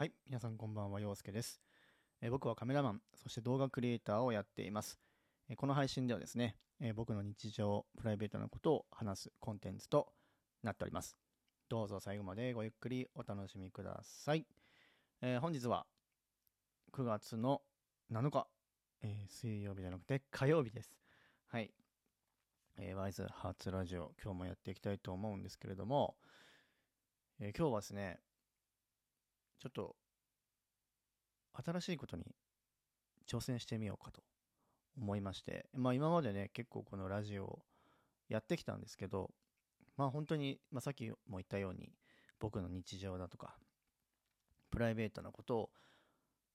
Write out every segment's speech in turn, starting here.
はい、皆さんこんばんは、陽介です、え僕はカメラマン、そして動画クリエイターをやっています。えこの配信ではですね、え僕の日常、プライベートなことを話すコンテンツとなっております。どうぞ最後までごゆっくりお楽しみください。えー本日は9月の7日、えー水曜日じゃなくて火曜日です。はい。えーワイズハーツラジオ、今日もやっていきたいと思うんですけれども、えー今日はですね、ちょっと新しいことに挑戦してみようかと思いまして、まあ今までね、結構このラジオやってきたんですけど、まあ本当に、まあさっきも言ったように、僕の日常だとか、プライベートなことを、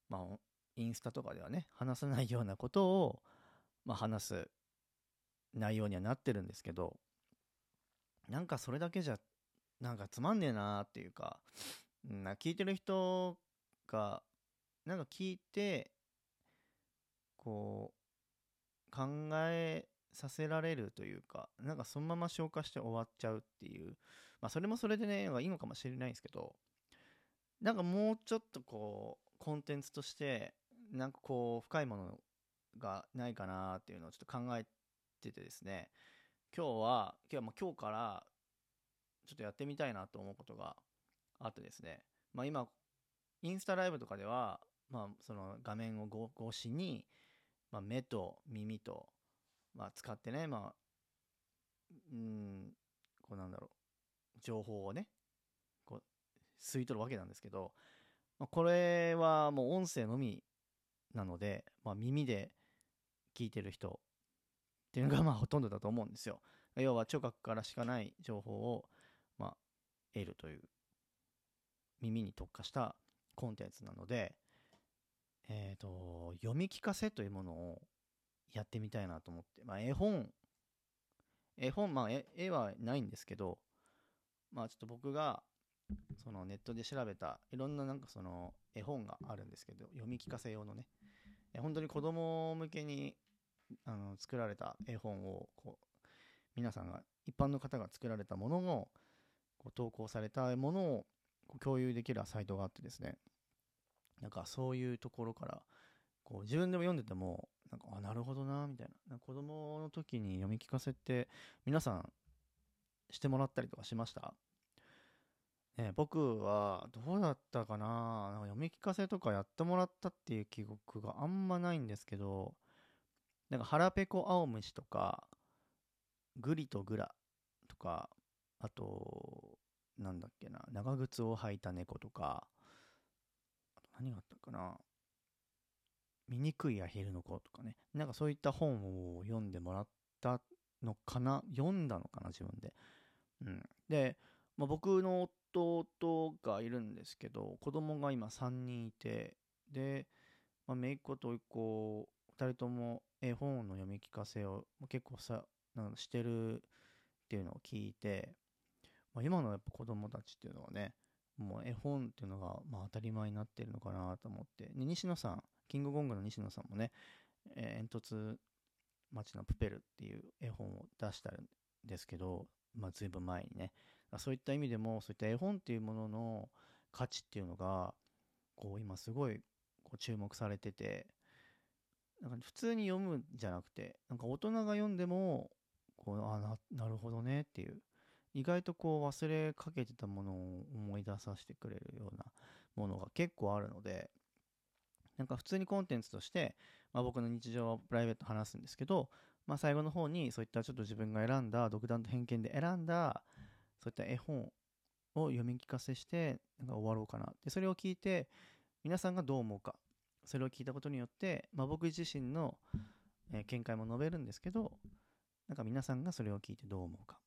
まあインスタとかではね、話さないようなことを、まあ話す内容にはなってるんですけど、なんかそれだけじゃ、なんかつまんねえなーっていうか、な聞いてる人がなんか聞いてこう考えさせられるというかなんかそのまま消化して終わっちゃうっていう。まあそれもそれでねいいのかもしれないんですけどなんかもうちょっとこうコンテンツとしてなんかこう深いものがないかなっていうのをちょっと考えててですね。今日は今日はもう今日からちょっとやってみたいなと思うことがあってですね、まあ今、インスタライブとかでは、まあその画面を越しに、まあ目と耳と、まあ使ってね、まあ、うん、こうなんだろう、情報をね、こう、吸い取るわけなんですけど、まあ、これはもう音声のみなので、まあ耳で聞いてる人っていうのがまあほとんどだと思うんですよ。要は聴覚からしかない情報を、まあ、得るという耳に特化したコンテンツなので、えっ、と、読み聞かせというものをやってみたいなと思って、まあ、絵本、絵本、まあ、絵はないんですけど、まあ、ちょっと僕が、そのネットで調べた、いろんななんかその絵本があるんですけど、読み聞かせ用のね、え本当に子供向けにあの作られた絵本を、こう、皆さんが、一般の方が作られたものを、こう投稿されたものを共有できるサイトがあってですね。なんかそういうところからこう自分でも読んでてもなんかあなるほどなみたいな。なんか子供の時に読み聞かせて皆さんしてもらったりとかしました？ね、僕はどうだったかな？なんか読み聞かせとかやってもらったっていう記憶があんまないんですけどなんか腹ペコ青虫とかグリとグラとかあと、なんだっけな、長靴を履いた猫とか、あと何があったかな、醜いアヒルの子とかね、なんかそういった本を読んでもらったのかな、読んだのかな、自分で。うん。で、まあ、僕の弟がいるんですけど、子供が今3人いて、で、まあ、姪っ子と甥っ子、2人とも絵本の読み聞かせを結構さ、なんしてるっていうのを聞いて、まあ、今のやっぱ子供たちっていうのはね、もう絵本っていうのがまあ当たり前になってるのかなと思って、で西野さん、キングコングの西野さんもね、えー煙突町のプペルっていう絵本を出したんですけど、まあ随分前にね、そういった意味でも、そういった絵本っていうものの価値っていうのが、こう今すごいこう注目されてて、なんか普通に読むんじゃなくて、なんか大人が読んでも、こう、あな、なるほどねっていう、意外とこう忘れかけてたものを思い出させてくれるようなものが結構あるので、なんか普通にコンテンツとして、まあ、僕の日常はプライベート話すんですけど、まあ、最後の方にそういったちょっと自分が選んだ独断と偏見で選んだそういった絵本を読み聞かせしてなんか終わろうかな。でそれを聞いて皆さんがどう思うかそれを聞いたことによって、まあ、僕自身の、見解も述べるんですけどなんか皆さんがそれを聞いてどう思うか。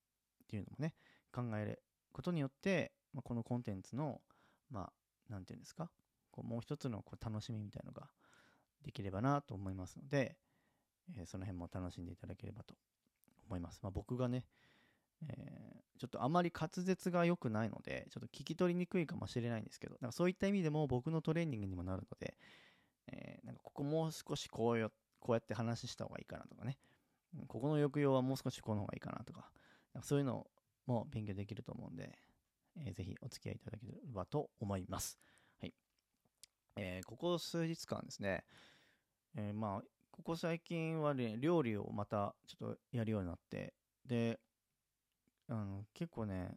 っていうのもね考えることによって、まあ、このコンテンツのまあなんていうんですかこうもう一つのこう楽しみみたいのができればなと思いますので、えーその辺も楽しんでいただければと思います。まあ、僕がね、えーちょっとあまり滑舌が良くないので、ちょっと聞き取りにくいかもしれないんですけど、なんかそういった意味でも僕のトレーニングにもなるので、えーなんかここもう少しこうよこうやって話した方がいいかなとかね、ここの抑揚はもう少しこの方がいいかなと、かそういうのも勉強できると思うんで、えーぜひお付き合いいただければと思います。はい。えー、ここ数日間ですね、えー、まあ、ここ最近はね、料理をまたちょっとやるようになって、で、あの、結構ね、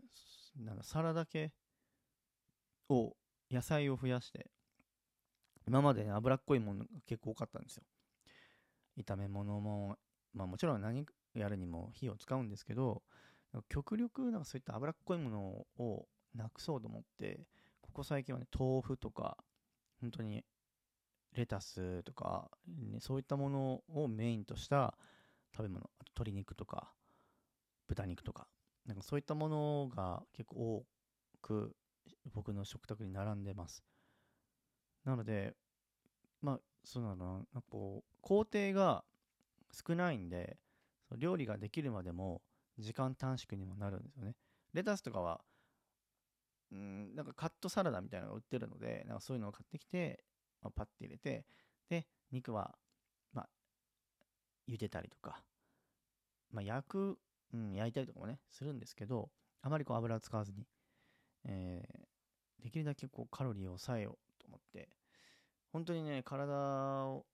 なんかサラダ系を、野菜を増やして、今まで、ね、脂っこいものが結構多かったんですよ。炒め物も、まあもちろん何やるにも火を使うんですけど、極力なんかそういった脂っこいものをなくそうと思って、ここ最近はね、豆腐とか、本当にレタスとか、ね、そういったものをメインとした食べ物、あと鶏肉とか、豚肉とか、なんかそういったものが結構多く僕の食卓に並んでます。なので、まあ、そうなのなこう、工程が少ないんで、料理ができるまでも時間短縮にもなるんですよね。レタスとかは、うん、なんかカットサラダみたいなのが売ってるので、なんかそういうのを買ってきて、まあ、パッて入れて、で、肉は、まあ、茹でたりとか、まあ、焼く、うん、焼いたりとかもね、するんですけど、あまりこう油を使わずに、えー、できるだけこうカロリーを抑えようと思って、本当にね、体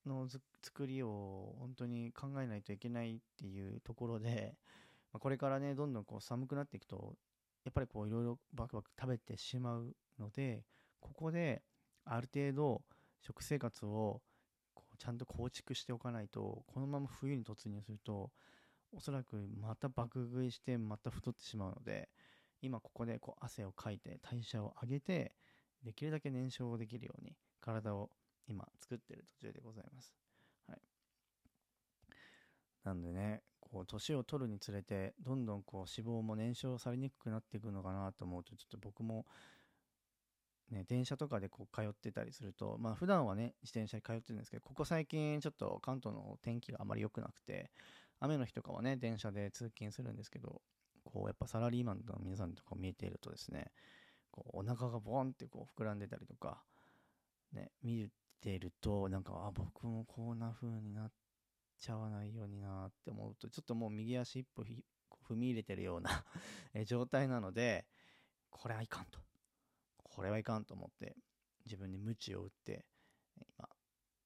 の作りを本当に考えないといけないっていうところで、まあ、これからね、どんどんこう寒くなっていくと、やっぱりこういろいろバクバク食べてしまうので、ここである程度食生活をこうちゃんと構築しておかないと、このまま冬に突入すると、おそらくまた爆食いしてまた太ってしまうので、今ここでこう汗をかいて代謝を上げて、できるだけ燃焼できるように体を今作ってる途中でございます。はい。なんでね、こう、年を取るにつれて、どんどんこう、脂肪も燃焼されにくくなっていくのかなと思うと、ちょっと僕も、ね、電車とかでこう通ってたりすると、まあ普段はね、自転車に通ってるんですけど、ここ最近ちょっと関東の天気があまり良くなくて、雨の日とかはね、電車で通勤するんですけど、こうやっぱサラリーマンの皆さんとか見えているとですね、こうお腹がボーンってこう膨らんでたりとか、ね、見てると、なんか、あ、僕もこんな風になってちゃわないようになって思うと、ちょっともう右足一歩 踏み入れてるような 状態なので、これはいかんと。これはいかんと思って、自分に鞭を打って、今、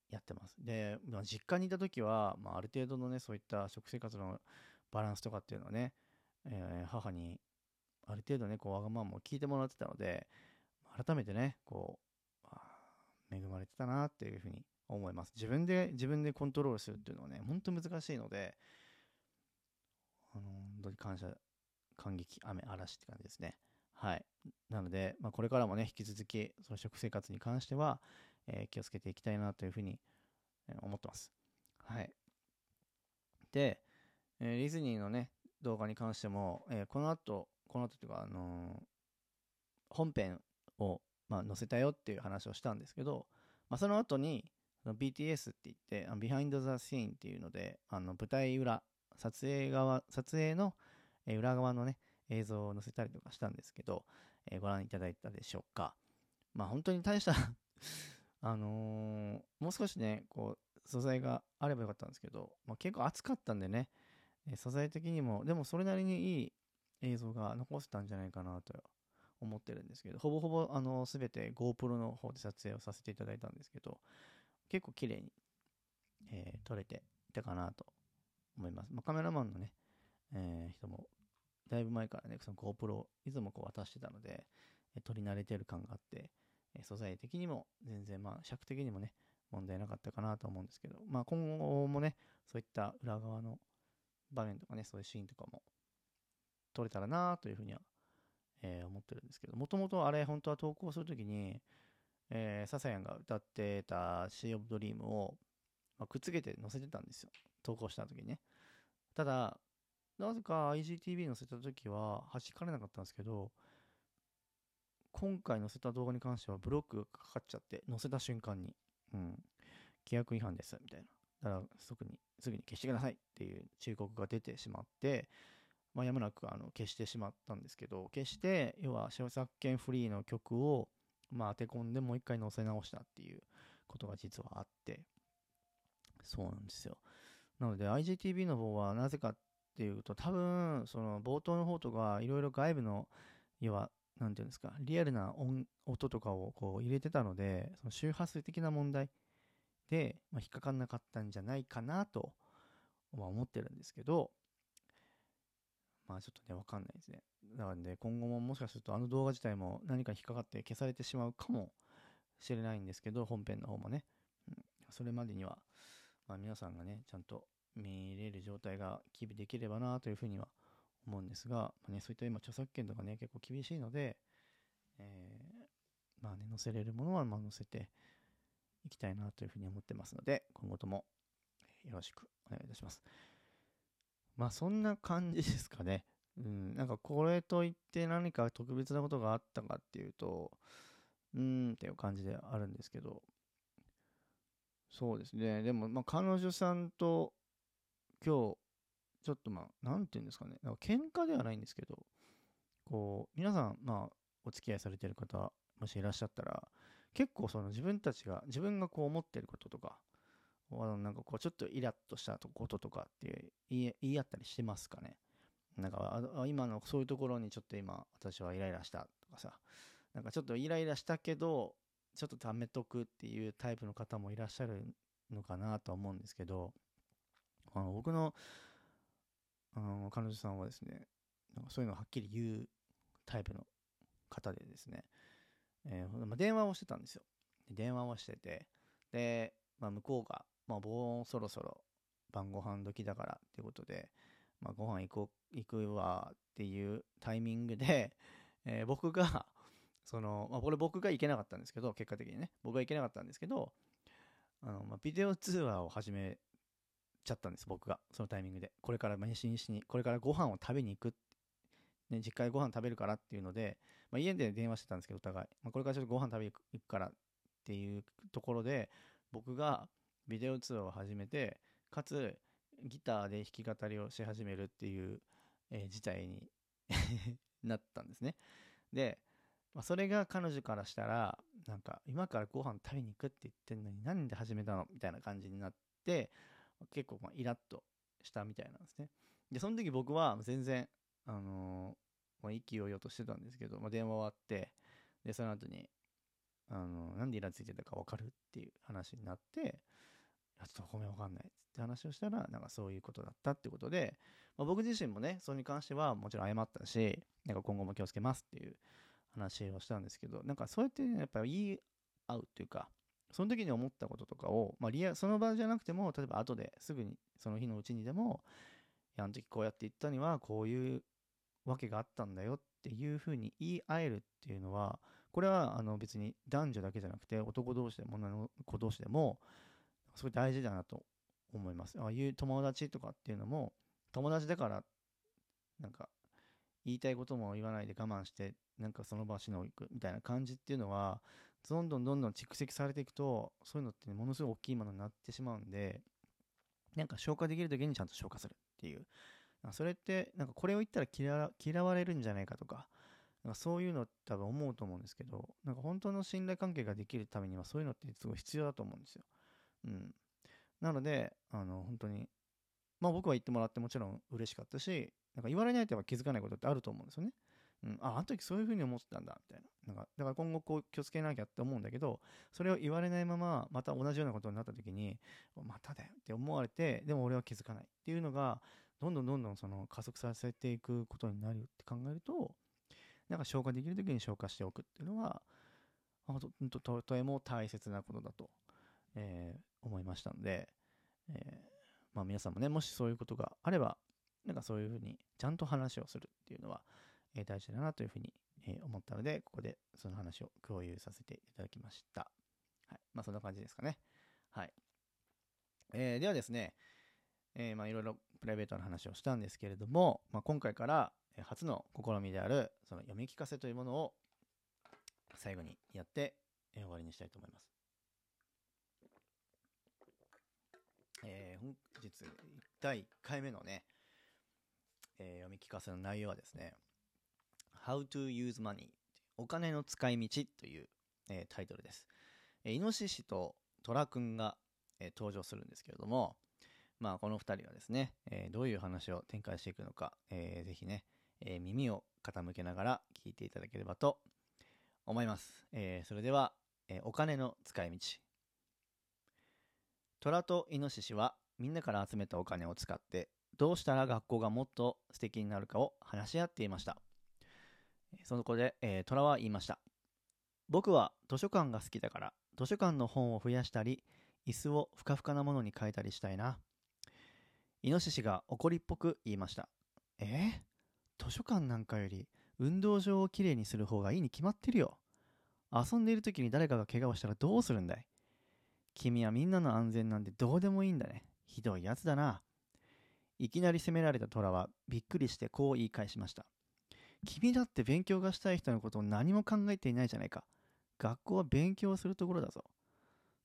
やってます。で、まあ、実家にいた時は、まあ、ある程度のね、そういった食生活のバランスとかっていうのはね、えー、母にある程度ね、こう、わがままを聞いてもらってたので、改めてね、こう、恵まれてたなっていうふうに思います。自分で、自分でコントロールするっていうのはね、ほんと難しいので、あの、本当に感謝、感激、雨、嵐って感じですね。はい。なので、まあ、これからもね、引き続き、その食生活に関しては、えー、気をつけていきたいなというふうに、え、思ってます。はい。で、えー、ディズニーのね、動画に関しても、えこの後、この後というか、あの本編をまあ、載せたよっていう話をしたんですけど、まあ、その後に、BTS って言って、ビハインド・ザ・シーンっていうので、あの舞台裏、撮影側、撮影の裏側のね、映像を載せたりとかしたんですけど、えー、ご覧いただいたでしょうか。まあ本当に大した あのー、もう少しね、こう、素材があればよかったんですけど、まあ、結構暑かったんでね、素材的にも、でもそれなりにいい映像が残せたんじゃないかなと思ってるんですけど、ほぼほぼあの全て GoPro の方で撮影をさせていただいたんですけど、結構綺麗に、えー、撮れていたかなと思います。まあ、カメラマンのね、えー、人もだいぶ前からね、その GoPro をいつもこう渡してたので、えー、撮り慣れてる感があって、え、素材的にも全然まあ尺的にもね、問題なかったかなと思うんですけど、まあ今後もね、そういった裏側の場面とかね、そういうシーンとかも撮れたらなというふうにはえー、思ってるんですけど、もともとあれ、本当は投稿するときに、えー、ササヤンが歌ってた Sea of Dream を、ま、くっつけて載せてたんですよ。投稿したときにね。ただ、なぜか IGTV 載せたときは弾かれなかったんですけど、今回載せた動画に関してはブロックがかかっちゃって、載せた瞬間に、うん、規約違反です、みたいな。だから、すぐに、すぐに消してくださいっていう忠告が出てしまって、まあ、やむなくあの消してしまったんですけど、消して、要は著作権フリーの曲を、まあ、当て込んでもう一回載せ直したっていうことが実はあって、そうなんですよ。なので IGTV の方はなぜかっていうと、多分、その冒頭の方とか、いろいろ外部の、要は、なんていうんですか、リアルな音音とかをこう入れてたので、その周波数的な問題で、まあ、引っかかんなかったんじゃないかなと、まあ、思ってるんですけど、まあちょっとね、わかんないですね。なので、今後ももしかするとあの動画自体も何か引っかかって消されてしまうかもしれないんですけど、本編の方もね。うん、それまでには、まあ皆さんがね、ちゃんと見れる状態がキープできればなというふうには思うんですが、まあね、そういった今著作権とかね、結構厳しいので、えー、まあね、載せれるものはま載せていきたいなというふうに思ってますので、今後ともよろしくお願いいたします。まあそんな感じですかね。うん、なんかこれといって何か特別なことがあったかっていうと、うーんっていう感じであるんですけど、そうですね。でも、まあ彼女さんと今日、ちょっとまあ、なんていうんですかね。なんか喧嘩ではないんですけど、こう、皆さん、まあ、お付き合いされてる方、もしいらっしゃったら、結構その自分たちが、自分がこう思ってることとか、なんかこう、ちょっとイラッとしたこととかって言い言い合ったりしてますかね？なんか、今のそういうところにちょっと今、私はイライラしたとかさ、なんかちょっとイライラしたけど、ちょっと貯めとくっていうタイプの方もいらっしゃるのかなと思うんですけど、あの僕のあの彼女さんはですね、なんかそういうのをはっきり言うタイプの方でですね、えーまあ、電話をしてたんですよ。電話をしてて、で、まあ、向こうが、まあ、もうそろそろ晩ご飯時だからっていうことで、まあ、ご飯行こう、行くわっていうタイミングで、えー、僕が、その、まあ、これ僕が行けなかったんですけど、結果的にね、僕が行けなかったんですけど、あの、まあ、ビデオ通話を始めちゃったんです、僕が。そのタイミングで。これから飯にしに、これからご飯を食べに行く。ね、実家でご飯食べるからっていうので、まあ、家で電話してたんですけど、お互い。まあ、これからちょっとご飯食べに行くからっていうところで、僕がビデオ通話を始めて、かつ、ギターで弾き語りをし始めるっていう、えー、事態に なったんですね。で、まあ、それが彼女からしたら、なんか、今からご飯食べに行くって言ってんのに、なんで始めたの？みたいな感じになって、結構まあイラッとしたみたいなんですね。で、その時僕は全然、あのー、まあ、息をよとしてたんですけど、まあ、電話終わって、で、その後に、あのー、なんでイラついてたかわかるっていう話になって、ちょっとごめんわかんない。って話をしたら、なんかそういうことだったってことで、まあ、僕自身もね、それに関してはもちろん謝ったし、なんか今後も気をつけますっていう話をしたんですけど、なんかそうやって、ね、やっぱり言い合うっていうか、その時に思ったこととかを、まあ、リアその場じゃなくても、例えば後ですぐに、その日のうちにでも、や、あの時こうやって言ったには、こういうわけがあったんだよっていうふうに言い合えるっていうのは、これはあの別に男女だけじゃなくて、男同士でも女の子同士でも、すごい大事だなと思います。ああいう友達とかっていうのも、友達だから、なんか、言いたいことも言わないで我慢して、なんかその場しの行くみたいな感じっていうのは、どんどんどんどん蓄積されていくと、そういうのって、ね、ものすごい大きいものになってしまうんで、なんか消化できる時にちゃんと消化するっていう。それって、なんかこれを言ったら嫌われるんじゃないかとか、なんかそういうの多分思うと思うんですけど、なんか本当の信頼関係ができるためにはそういうのってすごい必要だと思うんですよ。うん。なので、あの、本当に、まあ僕は言ってもらってもちろん嬉しかったし、なんか言われないとやっぱ気づかないことってあると思うんですよね。うん、あ、あの時そういう風に思ってたんだ、みたいな。なんか、だから今後こう気をつけなきゃって思うんだけど、それを言われないまま、また同じようなことになった時に、まただよって思われて、でも俺は気づかないっていうのが、どんどんどんどんその加速させていくことになるって考えると、なんか消化できる時に消化しておくっていうのは、とととても大切なことだと、えー、思いましたので、えー、まあ皆さんもね、もしそういうことがあれば、なんかそういうふうにちゃんと話をするっていうのは、えー、大事だなというふうに、え、思ったので、ここでその話を共有させていただきました。はい。まあそんな感じですかね。はい。え、ではですね、え、まあいろいろプライベートな話をしたんですけれども、まあ今回から初の試みである、その読み聞かせというものを最後にやって、え、終わりにしたいと思います。えー、本日第1回目のね、えー、読み聞かせの内容はですね、How to Use Money お金の使い道という、えー、タイトルです。えー、イノシシとトラくんが、えー、登場するんですけれども、まあこの2人はですね、えー、どういう話を展開していくのか、えー、ぜひね、えー、耳を傾けながら聞いていただければと思います。えー、それでは、えー、お金の使い道。虎とイノシシはみんなから集めたお金を使ってどうしたら学校がもっと素敵になるかを話し合っていました。その子で、えー、虎は言いました。僕は図書館が好きだから図書館の本を増やしたり椅子をふかふかなものに変えたりしたいな。イノシシが怒りっぽく言いました。えー、図書館なんかより運動場をきれいにする方がいいに決まってるよ。遊んでいる時に誰かが怪我をしたらどうするんだい？君はみんなの安全なんてどうでもいいんだね。ひどいやつだな。いきなり責められた虎はびっくりしてこう言い返しました。君だって勉強がしたい人のことを何も考えていないじゃないか。学校は勉強するところだぞ。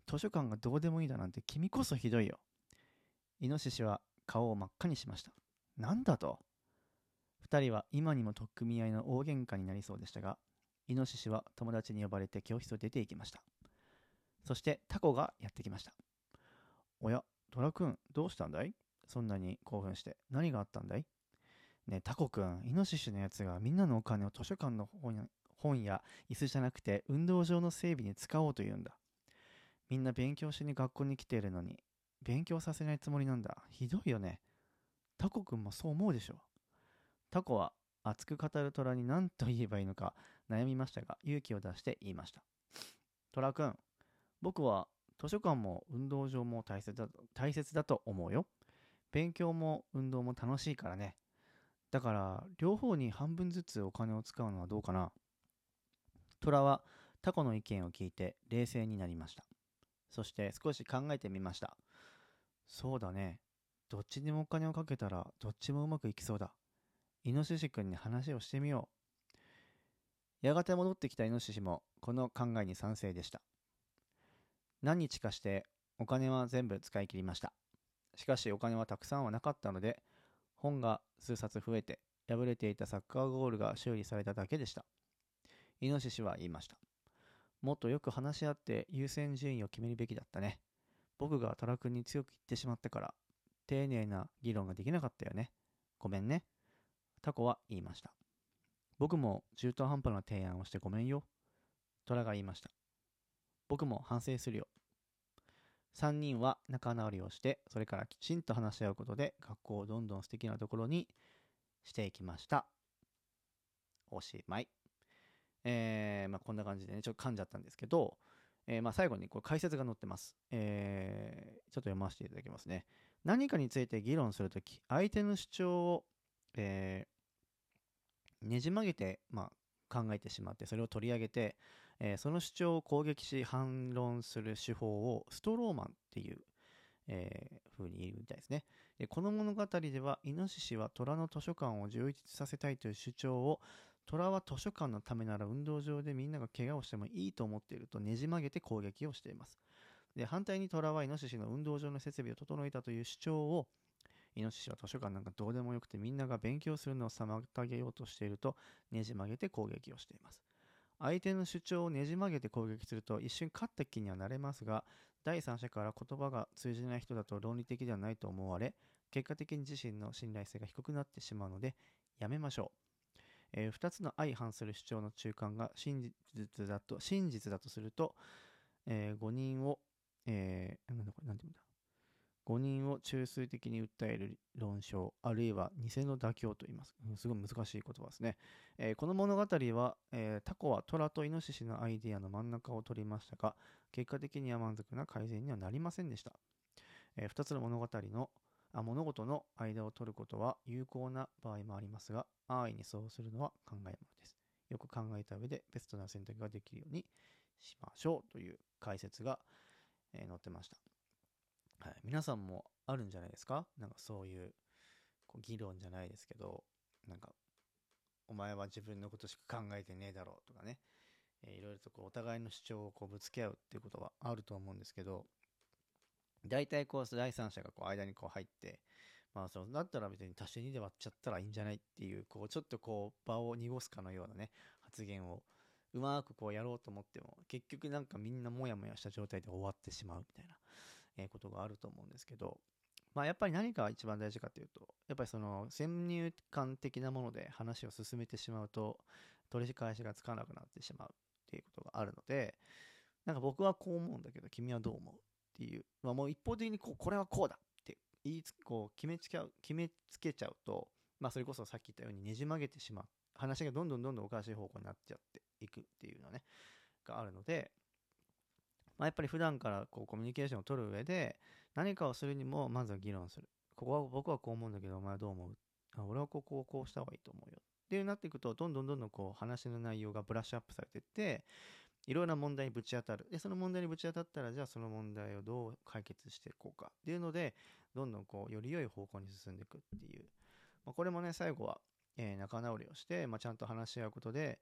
図書館がどうでもいいだなんて君こそひどいよ。イノシシは顔を真っ赤にしました。なんだと？二人は今にも取っ組み合いの大喧嘩になりそうでしたが、イノシシは友達に呼ばれて教室を出て行きました。そしてタコがやってきました。おや、トラくん、どうしたんだい？そんなに興奮して。何があったんだい？ねえ、タコくん、イノシシのやつがみんなのお金を図書館の本や椅子じゃなくて運動場の整備に使おうというんだ。みんな勉強しに学校に来ているのに、勉強させないつもりなんだ。ひどいよね。タコくんもそう思うでしょ？タコは熱く語る虎に何と言えばいいのか悩みましたが、勇気を出して言いました。虎くん、僕は図書館も運動場も大切だ大切だと思うよ。勉強も運動も楽しいからね。だから、両方に半分ずつお金を使うのはどうかな。虎はタコの意見を聞いて冷静になりました。そして少し考えてみました。そうだね。どっちにもお金をかけたらどっちもうまくいきそうだ。イノシシ君に話をしてみよう。やがて戻ってきたイノシシもこの考えに賛成でした。何日かしてお金は全部使い切りました。しかしお金はたくさんはなかったので、本が数冊増えて、破れていたサッカーゴールが修理されただけでした。イノシシは言いました。もっとよく話し合って優先順位を決めるべきだったね。僕がトラ君に強く言ってしまったから、丁寧な議論ができなかったよね。ごめんね。タコは言いました。僕も中途半端な提案をしてごめんよ。トラが言いました。僕も反省するよ。3人は仲直りをして、それからきちんと話し合うことで、学校をどんどん素敵なところにしていきました。おしまい。えー、まあ、こんな感じでね、ちょっと噛んじゃったんですけど、えー、まあ、最後にこれ解説が載ってます。えー、ちょっと読ませていただきますね。何かについて議論するとき、相手の主張を、え、ねじ曲げて、まあ、考えてしまって、それを取り上げて、えー、その主張を攻撃し反論する手法をストローマンっていう、えー、風に言うみたいですねで。この物語では、イノシシは虎の図書館を充実させたいという主張を、虎は図書館のためなら運動場でみんなが怪我をしてもいいと思っているとねじ曲げて攻撃をしています。で反対に虎はイノシシの運動場の設備を整えたという主張をイノシシは図書館なんかどうでもよくてみんなが勉強するのを妨げようとしているとねじ曲げて攻撃をしています。相手の主張をねじ曲げて攻撃すると一瞬勝った気にはなれますが、第三者から言葉が通じない人だと論理的ではないと思われ、結果的に自身の信頼性が低くなってしまうので、やめましょう。えー、2つの相反する主張の中間が真実だと、真実だとすると、えー、誤認を、えー、なんだこれ、なんて言うんだ？誤認を中枢的に訴える論証、あるいは偽の妥協と言います。すごい難しい言葉ですね。えー、この物語は、えー、タコは虎とイノシシのアイデアの真ん中を取りましたが、結果的には満足な改善にはなりませんでした。えー、2つの物語のあ物事の間を取ることは有効な場合もありますが、安易にそうするのは考えものです。よく考えた上でベストな選択ができるようにしましょうという解説が、え載ってました。はい、皆さんもあるんじゃないですか？なんかそういうこう議論じゃないですけど、なんか、お前は自分のことしか考えてねえだろうとかね、えー、いろいろとこうお互いの主張をこうぶつけ合うっていうことはあると思うんですけど、大体こう第三者がこう間にこう入って、まあそうだったら別に足して2で割っちゃったらいいんじゃないっていう、こうちょっとこう場を濁すかのようなね、発言をうまくこうやろうと思っても、結局なんかみんなモヤモヤした状態で終わってしまうみたいな、えことがあると思うんですけど、まあやっぱり何が一番大事かというと、やっぱりその先入観的なもので話を進めてしまうと、取り返しがつかなくなってしまうっていうことがあるので、なんか僕はこう思うんだけど、君はどう思うっていう、まあもう一方的にこう、これはこうだって言いつ、こう決めつけ決めつけちゃうと、まあそれこそさっき言ったようにねじ曲げてしまう。話がどんどんどんどんおかしい方向になっちゃっていくっていうのね、があるので、まあ、やっぱり普段からこうコミュニケーションを取る上で、何かをするにもまずは議論する。ここは僕はこう思うんだけど、お前はどう思う？あ俺はここをこうした方がいいと思うよ。っていうなっていくと、どんどんどんどんこう話の内容がブラッシュアップされていって、いろんな問題にぶち当たる。で、その問題にぶち当たったら、じゃあその問題をどう解決していこうかっていうので、どんどんこう、より良い方向に進んでいくっていう。まあ、これもね、最後は、えー、仲直りをして、まあ、ちゃんと話し合うことで、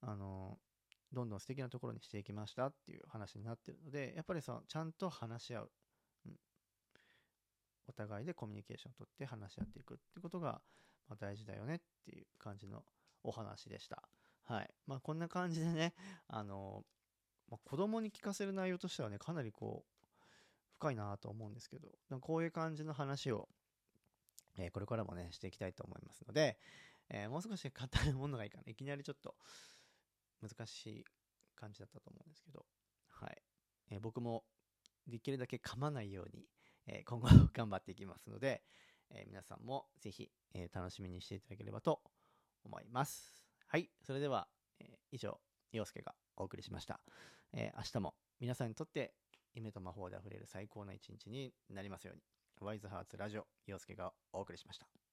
あのー、どんどん素敵なところにしていきましたっていう話になってるので、やっぱりその、ちゃんと話し合う。うん。お互いでコミュニケーションをとって話し合っていくってことが、ま、大事だよねっていう感じのお話でした。はい。まあ、こんな感じでね、あの、まあ、子供に聞かせる内容としてはね、かなりこう、深いなと思うんですけど、こういう感じの話を、えー、これからもね、していきたいと思いますので、えー、もう少し簡単なものがいいかな。いきなりちょっと難しい感じだったと思うんですけど、はい。えー、僕もできるだけ噛まないように、え今後頑張っていきますので、え皆さんもぜひ、え楽しみにしていただければと思います。はい。それでは、え以上、陽介がお送りしました。え明日も皆さんにとって夢と魔法で溢れる最高な一日になりますように。ワイズハーツラジオ、陽介がお送りしました。